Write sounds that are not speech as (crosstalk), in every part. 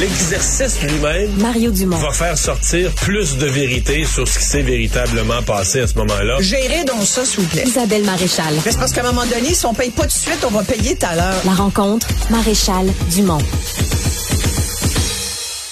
L'exercice lui-même Mario Dumont. va faire sortir plus de vérité sur ce qui s'est véritablement passé à ce moment-là. Gérez donc ça, s'il vous plaît. Isabelle Maréchal. Mais C'est parce qu'à un moment donné, si on paye pas tout de suite, on va payer tout à l'heure. La rencontre, Maréchal Dumont.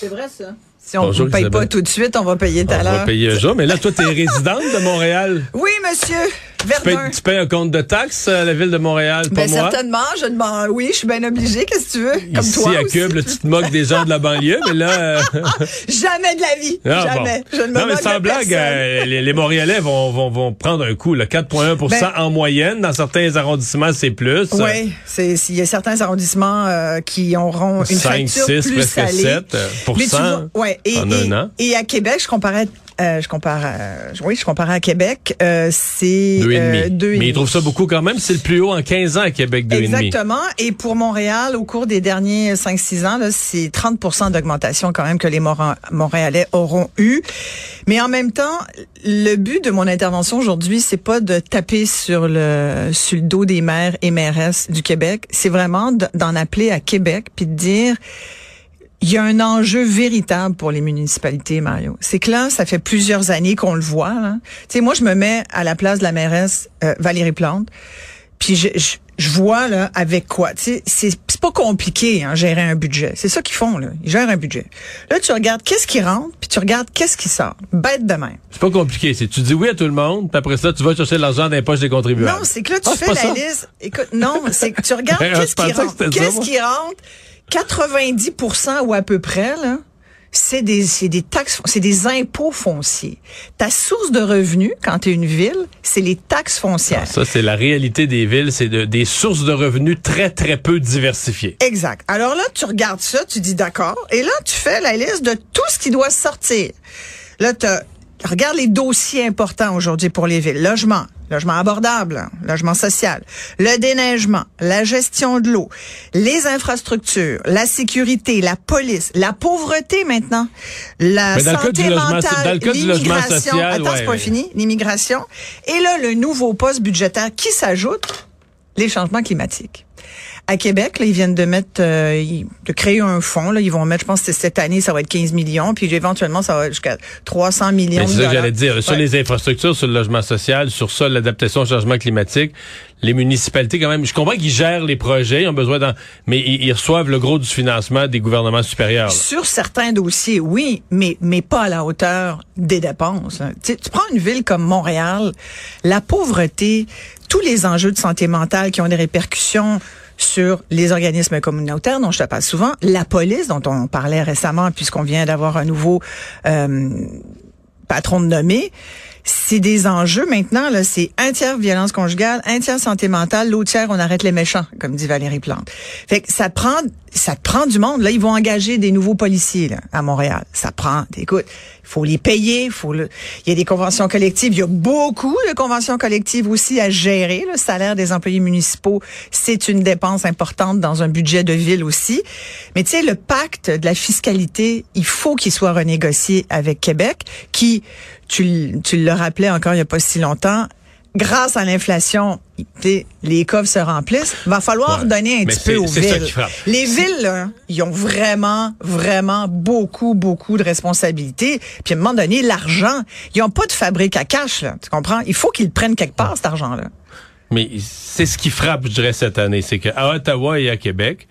C'est vrai, ça. Si on ne paye Isabelle. pas tout de suite, on va payer tout à On va l'heure. payer un jour. Mais là, toi, t'es (laughs) résidente de Montréal. Oui, monsieur. Tu payes, Verdun. tu payes un compte de taxes à la ville de Montréal, pas Ben, moi? certainement, je demande. Oui, je suis bien obligée. Qu'est-ce que tu veux? Comme Ici, toi à aussi. Cube, là, tu te moques des gens de la banlieue, mais là... euh, (laughs) Jamais de la vie. ah, bon. Jamais. Je ne me non, mais sans blague, euh, les, les Montréalais vont, vont, vont prendre un coup. là. 4,1 Ben- en moyenne. Dans certains arrondissements, c'est plus. Oui, il y a certains arrondissements euh, qui auront une 5, facture 6, plus presque salée. 7 Mais tu vois, ouais, et, en et, un an. et à Québec, je comparais euh, je compare à- oui, je comparais à Québec, euh, c'est Deux et demi. euh, deux et Mais ils trouvent ça beaucoup quand même. C'est le plus haut en 15 ans à Québec, deux et demi. Exactement. Et pour Montréal, au cours des derniers 5-6 ans, c'est 30% d'augmentation quand même que les Montréalais auront eu. Mais en même temps, le but de mon intervention aujourd'hui, c'est pas de taper sur le sur le dos des maires et mairesses du Québec. C'est vraiment de- d'en appeler à Québec puis de dire il y a un enjeu véritable pour les municipalités, Mario. C'est que là, ça fait plusieurs années qu'on le voit. Tu sais, moi, je me mets à la place de la mairesse euh, Valérie Plante, puis je, je, je vois là avec quoi. Tu sais, c'est c'est pas compliqué, hein, gérer un budget. C'est ça qu'ils font là. Ils gèrent un budget. Là, tu regardes qu'est-ce qui rentre, puis tu regardes qu'est-ce qui sort. Bête de même. C'est pas compliqué. C'est tu dis oui à tout le monde, puis après ça, tu vas chercher l'argent dans les poches des contribuables. Non, c'est que là, tu Ah, fais la ça? liste. Écoute, non, c'est que tu regardes (laughs) Ben, qu'est-ce qui pensais que rentre. Qu'est-ce qui rentre? 90% ou à peu près, là. C'est des, c'est des taxes, c'est des impôts fonciers. Ta source de revenus, quand tu es une ville, c'est les taxes foncières. Ça, c'est la réalité des villes. C'est de- des sources de revenus très, très peu diversifiées. Exact. Alors là, tu regardes ça, tu dis d'accord, et là, tu fais la liste de tout ce qui doit sortir. Là, tu regarde les dossiers importants aujourd'hui pour les villes. Logement, logement abordable, hein, logement social, le déneigement, la gestion de l'eau, les infrastructures, la sécurité, la police, la pauvreté maintenant, la Mais dans santé mentale, le cas l'immigration. Attends, ouais, c'est pas ouais. fini. L'immigration. Et là, le nouveau poste budgétaire qui s'ajoute, les changements climatiques. À Québec, là, ils viennent de mettre, euh, de créer un fonds. Là, ils vont mettre, je pense que cette année, ça va être 15 millions, puis éventuellement, ça va jusqu'à 300 millions c'est ça que j'allais dire. Sur les infrastructures, sur le logement social, sur ça, l'adaptation au changement climatique, les municipalités, quand même, je comprends qu'ils gèrent les projets, ils ont besoin d'en, mais ils, ils reçoivent le gros du financement des gouvernements supérieurs. là. Sur certains dossiers, oui, mais mais pas à la hauteur des dépenses. hein. Tu prends une ville comme Montréal, la pauvreté, tous les enjeux de santé mentale qui ont des répercussions sur les organismes communautaires dont je te parle souvent, la police dont on parlait récemment puisqu'on vient d'avoir un nouveau euh, patron de nommé. C'est des enjeux maintenant, là, c'est un tiers violence conjugale, un tiers santé mentale, l'autre tiers on arrête les méchants, comme dit Valérie Plante. Fait que ça prend, ça te prend du monde. Là, ils vont engager des nouveaux policiers là, à Montréal. Ça prend, écoute, il faut les payer, faut le, il y a des conventions collectives, il y a beaucoup de conventions collectives aussi à gérer. Le salaire des employés municipaux, c'est une dépense importante dans un budget de ville aussi. Mais tu sais, le pacte de la fiscalité, il faut qu'il soit renégocié avec Québec, qui, tu, tu le rappelais encore il n'y a pas si longtemps, grâce à l'inflation, les coffres se remplissent. Va falloir Ouais. donner un Mais petit peu aux villes. Les villes, là, ils ont vraiment, vraiment beaucoup, beaucoup de responsabilités. Puis à un moment donné, l'argent, ils n'ont pas de fabrique à cash, là. Tu comprends? Il faut qu'ils le prennent quelque part, cet argent-là. Mais c'est ce qui frappe, je dirais, cette année. C'est qu'à Ottawa et à Québec,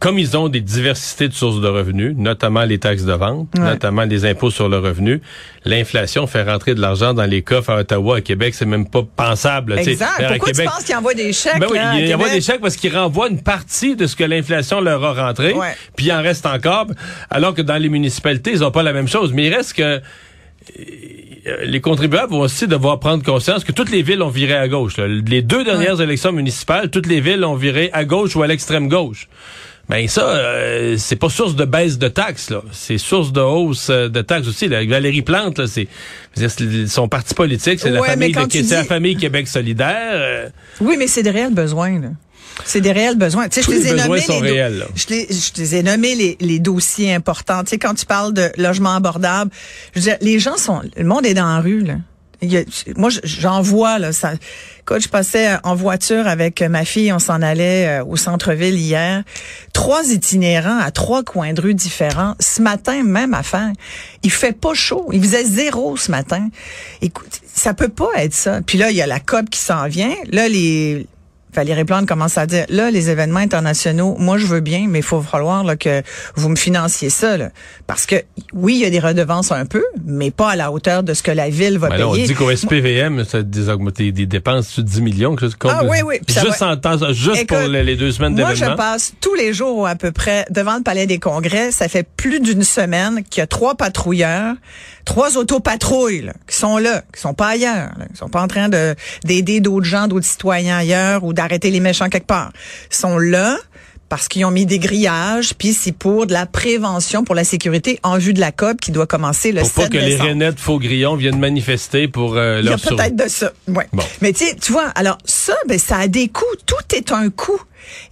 comme ils ont des diversités de sources de revenus, notamment les taxes de vente, Ouais. notamment les impôts sur le revenu, l'inflation fait rentrer de l'argent dans les coffres à Ottawa, à Québec, c'est même pas pensable. Exact. À Pourquoi Québec- tu penses qu'ils envoient des chèques? Ben oui, là, à il y envoie Québec? des chèques parce qu'ils renvoient une partie de ce que l'inflation leur a rentré, Ouais. puis il en reste encore, alors que dans les municipalités, ils n'ont pas la même chose. Mais il reste que les contribuables vont aussi devoir prendre conscience que toutes les villes ont viré à gauche. là. Les deux dernières élections municipales, toutes les villes ont viré à gauche ou à l'extrême gauche. Ben ça, euh, c'est pas source de baisse de taxes, là. C'est source de hausse euh, de taxes aussi. Là. Valérie Plante, là, c'est son parti politique, c'est la Ouais, famille, de, la famille Québec solidaire. euh, Oui, mais c'est des réels besoins, là. C'est des réels besoins. Tu sais, Tous je les les ai besoins nommés sont les réels, là. Je, les, je les ai nommés les, les dossiers importants. Tu sais, quand tu parles de logement abordable, je veux dire, les gens sont, le monde est dans la rue, là. Il y a- moi, je- j'en vois, là. Ça, écoute, je passais en voiture avec ma fille, on s'en allait euh, au centre-ville hier. Trois itinérants à trois coins de rue différents. Ce matin, même affaire. Il fait pas chaud. Il faisait zéro ce matin. Écoute, ça peut pas être ça. Puis là, il y a la COP qui s'en vient. Là, les Valérie Plante commence à dire là les événements internationaux, moi je veux bien, mais il faut falloir là, que vous me financiez ça là. parce que oui il y a des redevances un peu, mais pas à la hauteur de ce que la ville va là, on payer. dit qu'au SPVM, ça a des, des dépenses de 10 millions. comme- Ah oui, oui, ça Juste, va- en temps- juste Écoute, pour les, les deux semaines Moi, je d'événements. passe tous les jours à peu près devant le Palais des Congrès. Ça fait plus d'une semaine qu'il y a trois patrouilleurs, trois autopatrouilles là, qui sont là, qui sont pas ailleurs, là, qui sont pas en train de d'aider d'autres gens, d'autres citoyens ailleurs ou d'arrêter les méchants quelque part. Ils sont là parce qu'ils ont mis des grillages, puis c'est pour de la prévention, pour la sécurité en vue de la COP qui doit commencer le Pour 7 pas que les décembre. Rainettes faux grillons viennent manifester pour euh, Il y a leur peut-être de ça. Ouais. Bon. Mais tu vois, alors ça, ben ça a des coûts. Tout est un coût.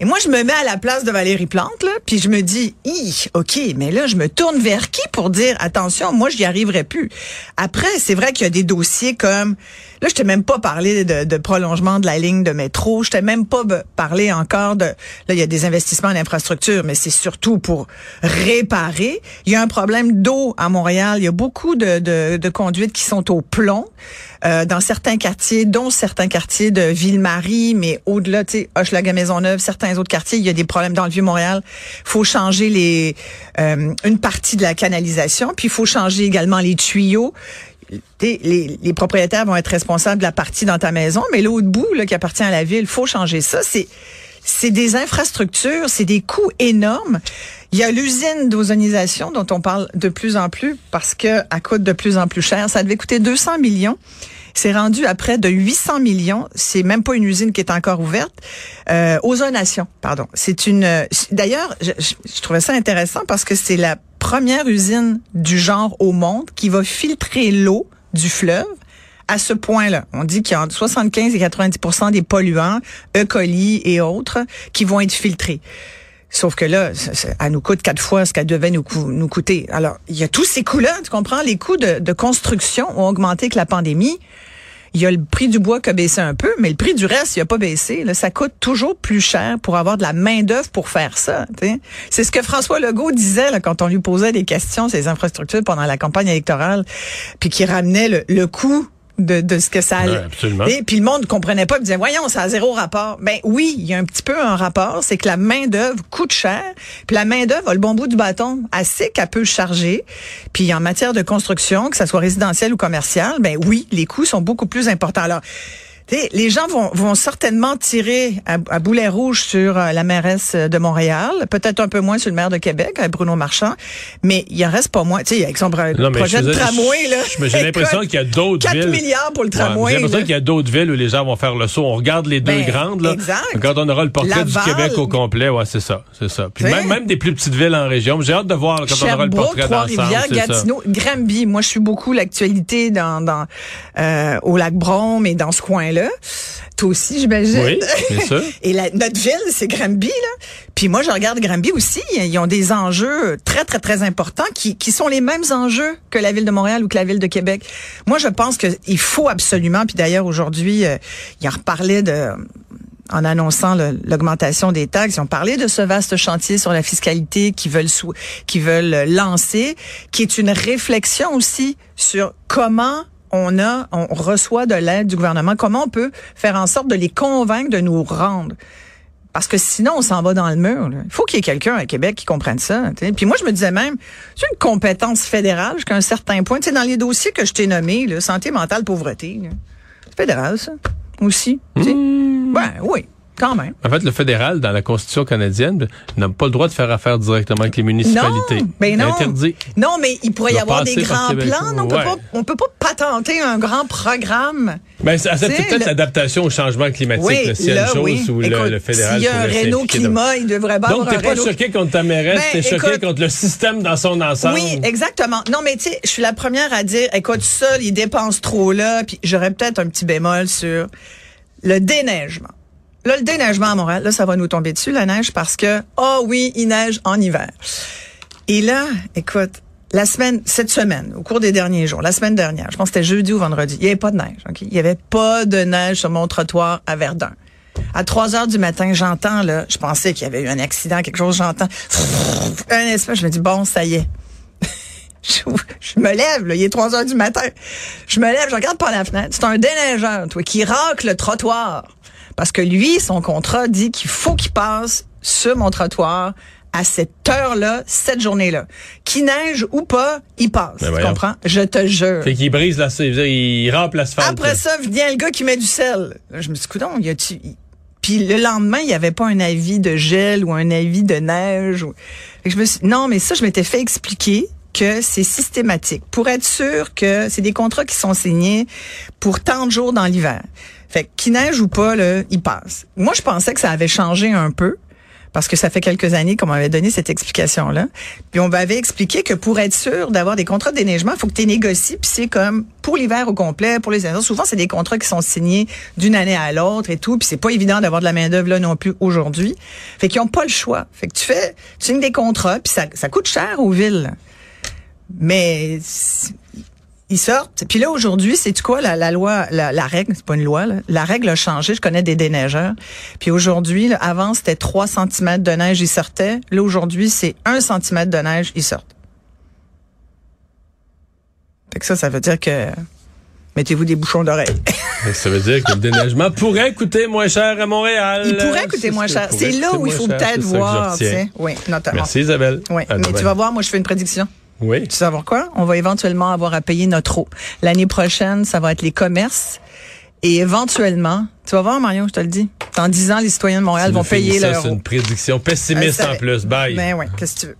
Et moi, je me mets à la place de Valérie Plante, puis je me dis, Hi, ok, mais là, je me tourne vers qui pour dire, attention, moi, j'y arriverai plus. Après, c'est vrai qu'il y a des dossiers comme, là, je t'ai même pas parlé de, prolongement de la ligne de métro, je t'ai même pas parlé encore de, là, il y a des investissements en infrastructure, mais c'est surtout pour réparer. Il y a un problème d'eau à Montréal. Il y a beaucoup de, de, de conduites qui sont au plomb euh, dans certains quartiers, dont certains quartiers de Ville-Marie, mais au-delà, tu sais, Hochelaga Maisonneuve, certains autres quartiers, il y a des problèmes dans le Vieux-Montréal. faut changer les euh, une partie de la canalisation, puis il faut changer également les tuyaux. Les, les propriétaires vont être responsables de la partie dans ta maison, mais l'autre bout là, qui appartient à la ville, faut changer ça. C'est c'est des infrastructures, c'est des coûts énormes. Il y a l'usine d'ozonisation dont on parle de plus en plus parce que elle coûte de plus en plus cher. Ça devait coûter 200 millions. C'est rendu à près de 800 millions. C'est même pas une usine qui est encore ouverte. Euh, ozonation, pardon. C'est une. D'ailleurs, je- je trouvais ça intéressant parce que c'est la première usine du genre au monde qui va filtrer l'eau du fleuve à ce point-là. On dit qu'il y a entre 75 et 90% des polluants, E. coli et autres, qui vont être filtrés. Sauf que là, ça- ça- elle nous coûte quatre fois ce qu'elle devait nous, coûter. Alors, il y a tous ces coûts-là, tu comprends? Les coûts de, de construction ont augmenté avec la pandémie. Il y a le prix du bois qui a baissé un peu, mais le prix du reste, il a pas baissé. Là, ça coûte toujours plus cher pour avoir de la main d'œuvre pour faire ça. C'est ce que François Legault disait là, quand on lui posait des questions sur les infrastructures pendant la campagne électorale, puis qui ramenait le, le coût de, de ce que ça allait. Ouais, absolument. Et puis le monde comprenait pas, il disait voyons, ça a zéro rapport. Ben oui, il y a un petit peu un rapport, c'est que la main d'œuvre coûte cher, puis la main d'œuvre a le bon bout du bâton, assez qu'elle peut charger. Puis en matière de construction, que ça soit résidentiel ou commercial, ben oui, les coûts sont beaucoup plus importants. Alors les gens vont, vont certainement tirer à, à boulet rouge sur euh, la mairesse de Montréal, peut-être un peu moins sur le maire de Québec, euh, Bruno Marchand, mais il en reste pas moins. Tu sais, avec son projet je de tramway, là. J'ai l'impression qu'il y a d'autres 4 villes. milliards pour le Ouais, tramway. J'ai l'impression qu'il y a d'autres villes où les gens vont faire le saut. On regarde les deux Ben, grandes. Là. exact. Quand on aura le portrait du. Québec au complet, ouais, c'est ça, c'est ça. Puis même, même des plus petites villes en région. J'ai hâte de voir là, quand on aura le portrait d'ensemble. Gatineau, Granby. Moi, je suis beaucoup l'actualité dans, dans euh, au lac Brome et dans ce coin-là. Toi aussi, j'imagine. Oui, bien sûr. (laughs) Et la, notre ville, c'est Granby, là. Puis moi, je regarde Granby aussi. Ils ont des enjeux très, très, très importants qui, qui sont les mêmes enjeux que la ville de Montréal ou que la ville de Québec. Moi, je pense qu'il faut absolument, puis d'ailleurs, aujourd'hui, euh, il en reparlait de en annonçant l'augmentation des taxes, ils ont parlé de ce vaste chantier sur la fiscalité qu'ils veulent qu'ils veulent lancer, qui est une réflexion aussi sur comment on a, on reçoit de l'aide du gouvernement, comment on peut faire en sorte de les convaincre de nous rendre? Parce que sinon, on s'en va dans le mur. là. Il faut qu'il y ait quelqu'un à Québec qui comprenne ça. Puis moi, je me disais même, c'est une compétence fédérale jusqu'à un certain point. Tu sais, dans les dossiers que je t'ai nommés, là, santé mentale, pauvreté, c'est fédéral, ça, aussi. sais. Ben oui, quand même. En fait, le fédéral, dans la Constitution canadienne, n'a pas le droit de faire affaire directement avec les municipalités. Non, non. Interdit. Non, mais il pourrait y avoir des grands plans. non, On Ouais. peut pas, on peut pas patenter un grand programme. Ben, c'est c'est peut-être l'adaptation au changement climatique. là, a là, une chose oui. où le, Écoute, le fédéral S'il y a un Renault climat, il devrait pas Donc, t'es pas Renault choqué contre ta mairesse, Ben, t'es choqué contre le système dans son ensemble. Oui, exactement. Non, mais tu sais, je suis la première à dire, écoute, ça, ils dépensent trop là, puis j'aurais peut-être un petit bémol sur le déneigement. Là, le déneigement à Montréal, là, ça va nous tomber dessus, la neige, parce que, oh oui, il neige en hiver. Et là, écoute, la semaine, cette semaine, au cours des derniers jours, la semaine dernière, je pense que c'était jeudi ou vendredi, il n'y avait pas de neige. ok? Il n'y avait pas de neige sur mon trottoir à Verdun. À 3 heures du matin, j'entends, là, je pensais qu'il y avait eu un accident, quelque chose, j'entends (laughs) un espace, je me dis, bon, ça y est. (laughs) je, me lève, là, il est 3 heures du matin. Je me lève, je regarde par la fenêtre. C'est un déneigeur, toi, qui racle le trottoir. Parce que lui, son contrat dit qu'il faut qu'il passe sur mon trottoir à cette heure-là, cette journée-là. Qui neige ou pas, il passe. Ben tu voyons. comprends? Je te jure. Fait qu'il brise la, il rampe l'asphalte. Après ça, vient le gars qui met du sel. Là, je me suis dit, coudonc, y a-tu... Puis le lendemain, il n'y avait pas un avis de gel ou un avis de neige. ou- je me suis... Non, mais ça, je m'étais fait expliquer que c'est systématique. Pour être sûr que c'est des contrats qui sont signés pour tant de jours dans l'hiver. Fait qu'il neige ou pas, là, il passe. Moi, je pensais que ça avait changé un peu parce que ça fait quelques années qu'on m'avait donné cette explication-là. Puis on m'avait expliqué que pour être sûr d'avoir des contrats de déneigement, il faut que tu négocies, puis c'est comme pour l'hiver au complet, pour les saisons. Souvent, c'est des contrats qui sont signés d'une année à l'autre et tout, puis c'est pas évident d'avoir de la main-d'œuvre là non plus aujourd'hui. Fait qu'ils ont pas le choix. Fait que tu fais, tu signes des contrats, puis ça, ça coûte cher aux villes. Mais ils sortent. Puis là, aujourd'hui, c'est quoi, la, la loi, la, la règle, c'est pas une loi, là. la règle a changé. Je connais des déneigeurs. Puis aujourd'hui, là, avant, c'était 3 cm de neige, ils sortaient. Là, aujourd'hui, c'est 1 cm de neige, ils sortent. Fait que ça, ça veut dire que mettez-vous des bouchons d'oreille. (laughs) Ça veut dire que le déneigement pourrait coûter moins cher à Montréal. Il pourrait coûter moins cher. C'est là où il faut peut-être voir. Oui, notamment. Merci Isabelle. Oui, À mais demain. tu vas voir, moi, je fais une prédiction. Oui. Tu sais savoir quoi? On va éventuellement avoir à payer notre eau. L'année prochaine, ça va être les commerces. Et éventuellement, tu vas voir, Marion, je te le dis, dans 10 ans, les citoyens de Montréal Tu vont payer ça, leur C'est une prédiction pessimiste ça- en plus. Bye. Ben ouais, qu'est-ce que tu veux?